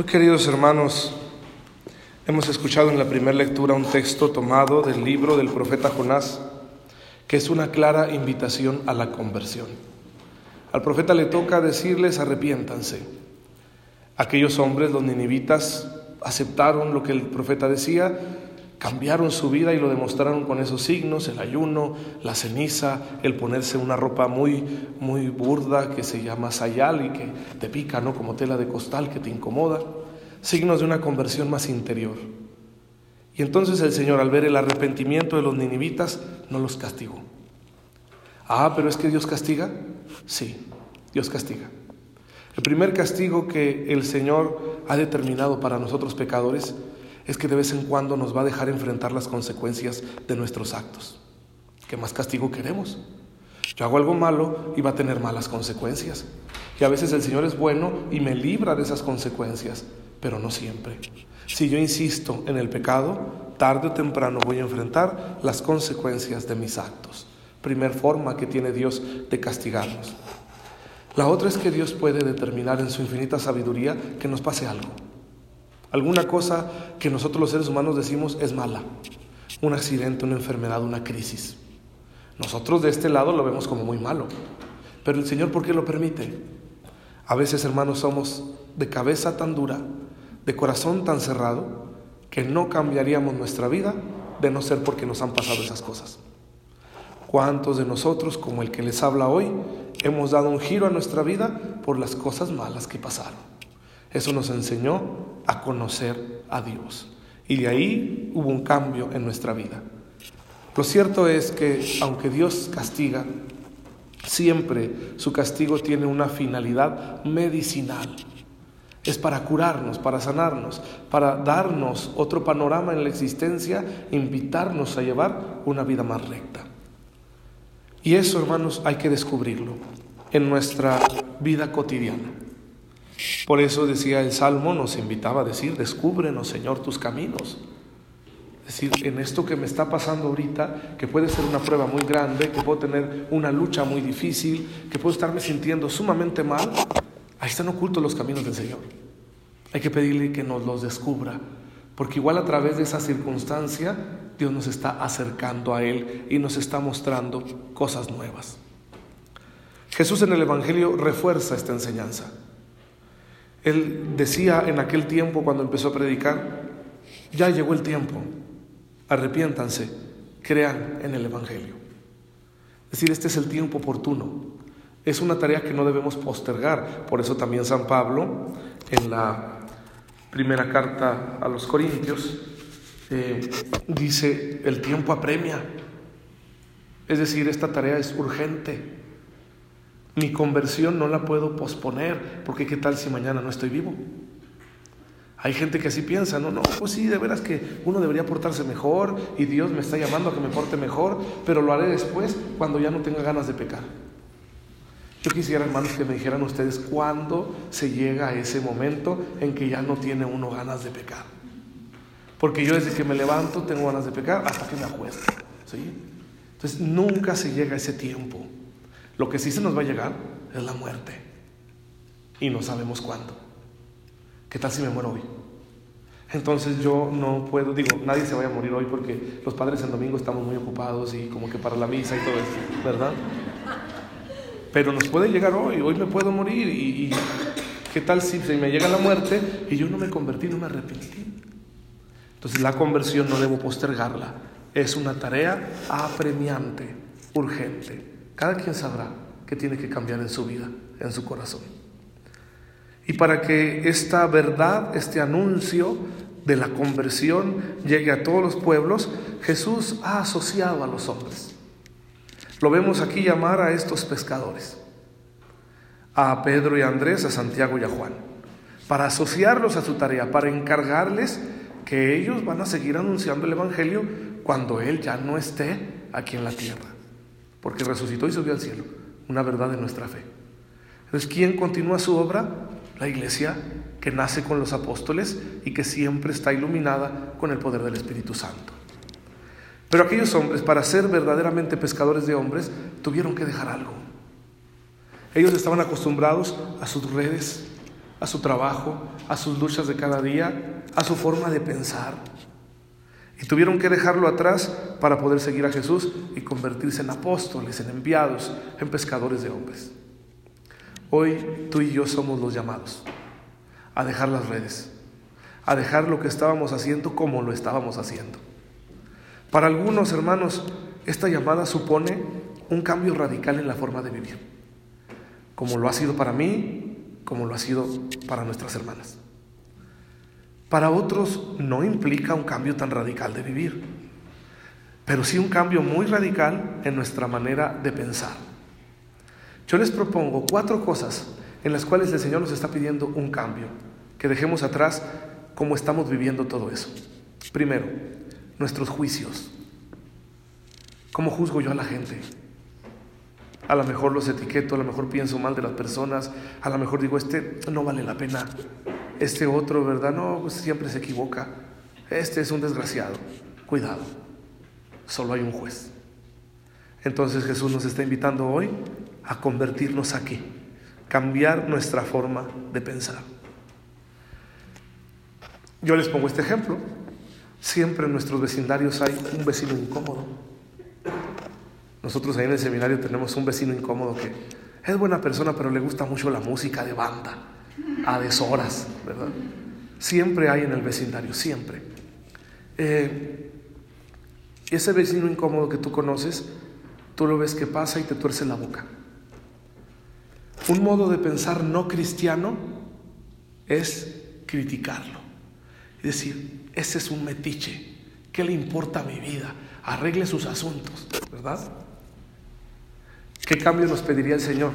Muy queridos hermanos, hemos escuchado en la primera lectura un texto tomado del libro del profeta Jonás, que es una clara invitación a la conversión. Al profeta le toca decirles arrepiéntanse. Aquellos hombres, los ninivitas, aceptaron lo que el profeta decía, cambiaron su vida y lo demostraron con esos signos, el ayuno, la ceniza, el ponerse una ropa muy, muy burda que se llama sayal y que te pica, ¿no? Como tela de costal que te incomoda, signos de una conversión más interior. Y entonces el Señor, al ver el arrepentimiento de los ninivitas, no los castigó. Ah, pero es que Dios castiga. Sí, Dios castiga. El primer castigo que el Señor ha determinado para nosotros pecadores es que de vez en cuando nos va a dejar enfrentar las consecuencias de nuestros actos. ¿Qué más castigo queremos? Yo hago algo malo y va a tener malas consecuencias. Y a veces el Señor es bueno y me libra de esas consecuencias, pero no siempre. Si yo insisto en el pecado, tarde o temprano voy a enfrentar las consecuencias de mis actos. Primer forma que tiene Dios de castigarnos. La otra es que Dios puede determinar en su infinita sabiduría que nos pase algo. Alguna cosa que nosotros los seres humanos decimos es mala. Un accidente, una enfermedad, una crisis. Nosotros de este lado lo vemos como muy malo. Pero el Señor, ¿por qué lo permite? A veces, hermanos, somos de cabeza tan dura, de corazón tan cerrado, que no cambiaríamos nuestra vida de no ser porque nos han pasado esas cosas. ¿Cuántos de nosotros, como el que les habla hoy, hemos dado un giro a nuestra vida por las cosas malas que pasaron? Eso nos enseñó a conocer a Dios. Y de ahí hubo un cambio en nuestra vida. Lo cierto es que aunque Dios castiga, siempre su castigo tiene una finalidad medicinal. Es para curarnos, para sanarnos, para darnos otro panorama en la existencia, invitarnos a llevar una vida más recta. Y eso, hermanos, hay que descubrirlo en nuestra vida cotidiana. Por eso decía el Salmo, nos invitaba a decir, descúbrenos Señor tus caminos. Es decir, en esto que me está pasando ahorita, que puede ser una prueba muy grande, que puedo tener una lucha muy difícil, que puedo estarme sintiendo sumamente mal, ahí están ocultos los caminos del Señor. Hay que pedirle que nos los descubra, porque igual a través de esa circunstancia Dios nos está acercando a Él y nos está mostrando cosas nuevas. Jesús en el Evangelio refuerza esta enseñanza. Él decía en aquel tiempo cuando empezó a predicar, ya llegó el tiempo, arrepiéntanse, crean en el Evangelio. Es decir, este es el tiempo oportuno. Es una tarea que no debemos postergar. Por eso también San Pablo, en la primera carta a los Corintios, eh, dice, el tiempo apremia. Es decir, esta tarea es urgente. Mi conversión no la puedo posponer, porque qué tal si mañana no estoy vivo. Hay gente que así piensa, no, no, pues sí, de veras que uno debería portarse mejor y Dios me está llamando a que me porte mejor, pero lo haré después cuando ya no tenga ganas de pecar. Yo quisiera, hermanos, que me dijeran ustedes cuándo se llega a ese momento en que ya no tiene uno ganas de pecar. Porque yo desde que me levanto tengo ganas de pecar hasta que me acuesto. ¿sí? Entonces nunca se llega a ese tiempo. Lo que sí se nos va a llegar es la muerte. Y no sabemos cuándo. ¿Qué tal si me muero hoy? Entonces yo no puedo, digo, nadie se vaya a morir hoy porque los padres en domingo estamos muy ocupados y como que para la misa y todo eso, ¿verdad? Pero nos puede llegar hoy, hoy me puedo morir y, ¿qué tal si me llega la muerte y yo no me convertí, no me arrepentí? Entonces la conversión no debo postergarla, es una tarea apremiante, urgente. Cada quien sabrá que tiene que cambiar en su vida, en su corazón. Y para que esta verdad, este anuncio de la conversión llegue a todos los pueblos, Jesús ha asociado a los hombres. Lo vemos aquí llamar a estos pescadores, a Pedro y a Andrés, a Santiago y a Juan, para asociarlos a su tarea, para encargarles que ellos van a seguir anunciando el Evangelio cuando Él ya no esté aquí en la tierra porque resucitó y subió al cielo, una verdad de nuestra fe. Entonces, ¿quién continúa su obra? La iglesia que nace con los apóstoles y que siempre está iluminada con el poder del Espíritu Santo. Pero aquellos hombres, para ser verdaderamente pescadores de hombres, tuvieron que dejar algo. Ellos estaban acostumbrados a sus redes, a su trabajo, a sus luchas de cada día, a su forma de pensar. Y tuvieron que dejarlo atrás para poder seguir a Jesús y convertirse en apóstoles, en enviados, en pescadores de hombres. Hoy tú y yo somos los llamados a dejar las redes, a dejar lo que estábamos haciendo como lo estábamos haciendo. Para algunos hermanos, esta llamada supone un cambio radical en la forma de vivir, como lo ha sido para mí, como lo ha sido para nuestras hermanas. Para otros no implica un cambio tan radical de vivir, pero sí un cambio muy radical en nuestra manera de pensar. Yo les propongo cuatro cosas en las cuales el Señor nos está pidiendo un cambio, que dejemos atrás cómo estamos viviendo todo eso. Primero, nuestros juicios. ¿Cómo juzgo yo a la gente? A lo mejor los etiqueto, a lo mejor pienso mal de las personas, a lo mejor digo, este no vale la pena, este otro, ¿verdad? No, pues siempre se equivoca, este es un desgraciado. Cuidado, solo hay un juez. Entonces Jesús nos está invitando hoy a convertirnos aquí, cambiar nuestra forma de pensar. Yo les pongo este ejemplo. Siempre en nuestros vecindarios hay un vecino incómodo. Nosotros ahí en el seminario tenemos un vecino incómodo que es buena persona, pero le gusta mucho la música de banda, a deshoras, ¿verdad? Siempre hay en el vecindario, siempre. Eh, ese vecino incómodo que tú conoces, tú lo ves que pasa y te tuerce la boca. Un modo de pensar no cristiano es criticarlo y decir, ese es un metiche, ¿qué le importa a mi vida? Arregle sus asuntos, ¿verdad? ¿Qué cambio nos pediría el Señor?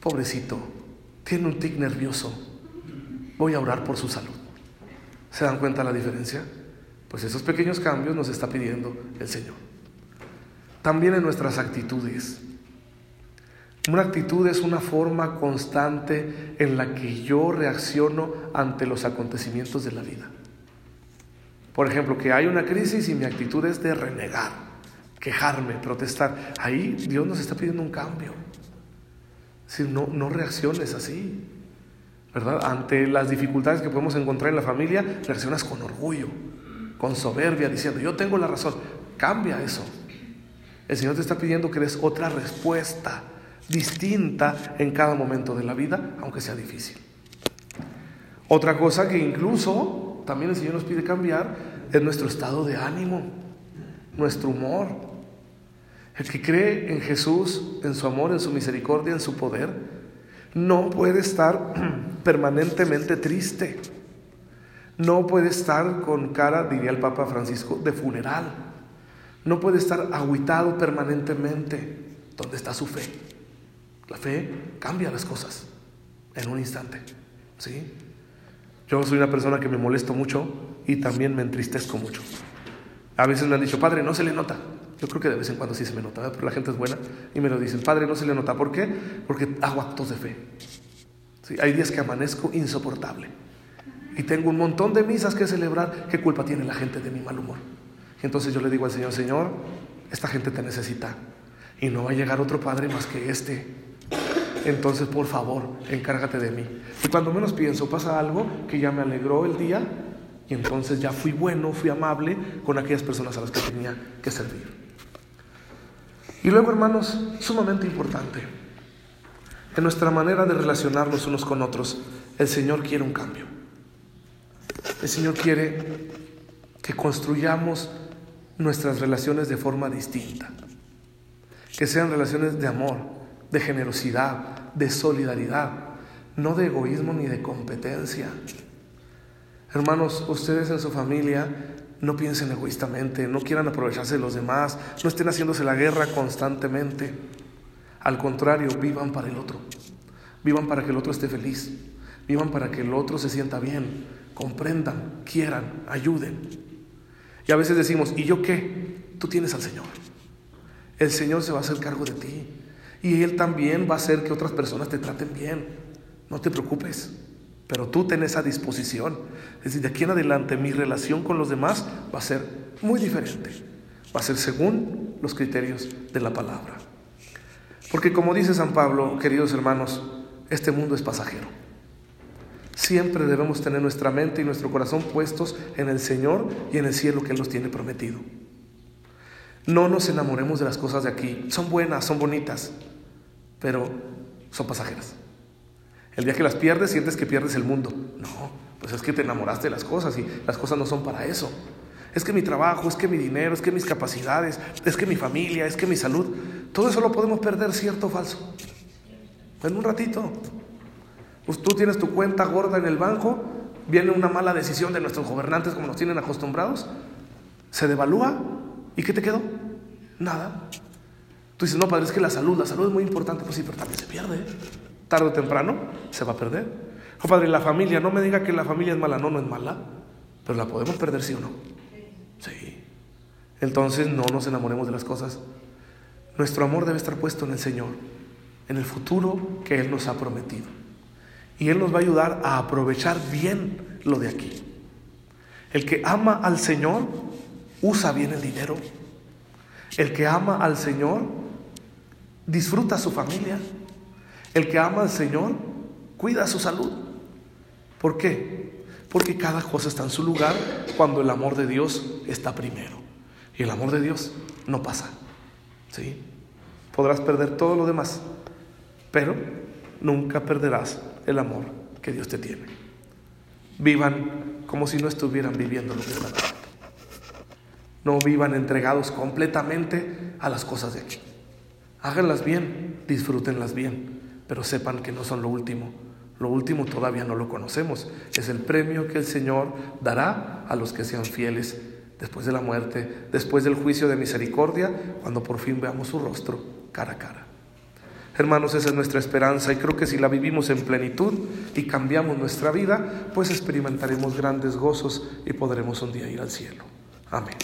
Pobrecito, tiene un tic nervioso. Voy a orar por su salud. ¿Se dan cuenta la diferencia? Pues esos pequeños cambios nos está pidiendo el Señor. También en nuestras actitudes. Una actitud es una forma constante en la que yo reacciono ante los acontecimientos de la vida. Por ejemplo, que hay una crisis y mi actitud es de renegar quejarme, protestar. Ahí Dios nos está pidiendo un cambio. Si no, no reacciones así, ¿verdad? Ante las dificultades que podemos encontrar en la familia, reaccionas con orgullo, con soberbia, diciendo, yo tengo la razón. Cambia eso. El Señor te está pidiendo que des otra respuesta distinta en cada momento de la vida, aunque sea difícil. Otra cosa que incluso también el Señor nos pide cambiar es nuestro estado de ánimo, nuestro humor. El que cree en Jesús, en su amor, en su misericordia, en su poder, no puede estar permanentemente triste. No puede estar con cara, diría el Papa Francisco, de funeral. No puede estar aguitado permanentemente. ¿Dónde está su fe? La fe cambia las cosas en un instante. ¿Sí? Yo soy una persona que me molesto mucho y también me entristezco mucho. A veces me han dicho, padre, no se le nota. Yo creo que de vez en cuando sí se me nota, pero la gente es buena y me lo dicen, Padre, no se le nota. ¿Por qué? Porque hago actos de fe. ¿Sí? Hay días que amanezco insoportable y tengo un montón de misas que celebrar. ¿Qué culpa tiene la gente de mi mal humor? Y entonces yo le digo al Señor, Señor, esta gente te necesita y no va a llegar otro Padre más que este. Entonces, por favor, encárgate de mí. Y cuando menos pienso, pasa algo que ya me alegró el día y entonces ya fui bueno, fui amable con aquellas personas a las que tenía que servir. Y luego, hermanos, sumamente importante, en nuestra manera de relacionarnos unos con otros, el Señor quiere un cambio. El Señor quiere que construyamos nuestras relaciones de forma distinta, que sean relaciones de amor, de generosidad, de solidaridad, no de egoísmo ni de competencia. Hermanos, ustedes en su familia no piensen egoístamente, no quieran aprovecharse de los demás, no estén haciéndose la guerra constantemente. Al contrario, vivan para el otro. Vivan para que el otro esté feliz. Vivan para que el otro se sienta bien, comprendan, quieran, ayuden. Y a veces decimos, ¿y yo qué? Tú tienes al Señor. El Señor se va a hacer cargo de ti. Y Él también va a hacer que otras personas te traten bien. No te preocupes. Pero tú tenés esa disposición. Es decir, de aquí en adelante mi relación con los demás va a ser muy diferente. Va a ser según los criterios de la palabra. Porque como dice San Pablo, queridos hermanos, este mundo es pasajero. Siempre debemos tener nuestra mente y nuestro corazón puestos en el Señor y en el cielo que Él nos tiene prometido. No nos enamoremos de las cosas de aquí. Son buenas, son bonitas, pero son pasajeras. El día que las pierdes, sientes que pierdes el mundo. No, pues es que te enamoraste de las cosas y las cosas no son para eso. Es que mi trabajo, es que mi dinero, es que mis capacidades, es que mi familia, es que mi salud, todo eso lo podemos perder, cierto o falso. En un ratito. Pues tú tienes tu cuenta gorda en el banco, viene una mala decisión de nuestros gobernantes como nos tienen acostumbrados, se devalúa y ¿qué te quedó? Nada. Tú dices, no, padre, es que la salud, la salud es muy importante, pues sí, pero también se pierde. Tarde o temprano se va a perder. Oh, padre, la familia, no me diga que la familia es mala, no, no es mala, pero la podemos perder sí o no. Sí. Entonces no nos enamoremos de las cosas. Nuestro amor debe estar puesto en el Señor, en el futuro que Él nos ha prometido. Y Él nos va a ayudar a aprovechar bien lo de aquí. El que ama al Señor usa bien el dinero. El que ama al Señor disfruta su familia. El que ama al Señor cuida su salud. ¿Por qué? Porque cada cosa está en su lugar cuando el amor de Dios está primero. Y el amor de Dios no pasa. ¿Sí? Podrás perder todo lo demás, pero nunca perderás el amor que Dios te tiene. Vivan como si no estuvieran viviendo lo que están haciendo. No vivan entregados completamente a las cosas de aquí. Háganlas bien, disfrútenlas bien, pero sepan que no son lo último. Lo último todavía no lo conocemos. Es el premio que el Señor dará a los que sean fieles después de la muerte, después del juicio de misericordia, cuando por fin veamos su rostro cara a cara. Hermanos, esa es nuestra esperanza y creo que si la vivimos en plenitud y cambiamos nuestra vida, pues experimentaremos grandes gozos y podremos un día ir al cielo. Amén.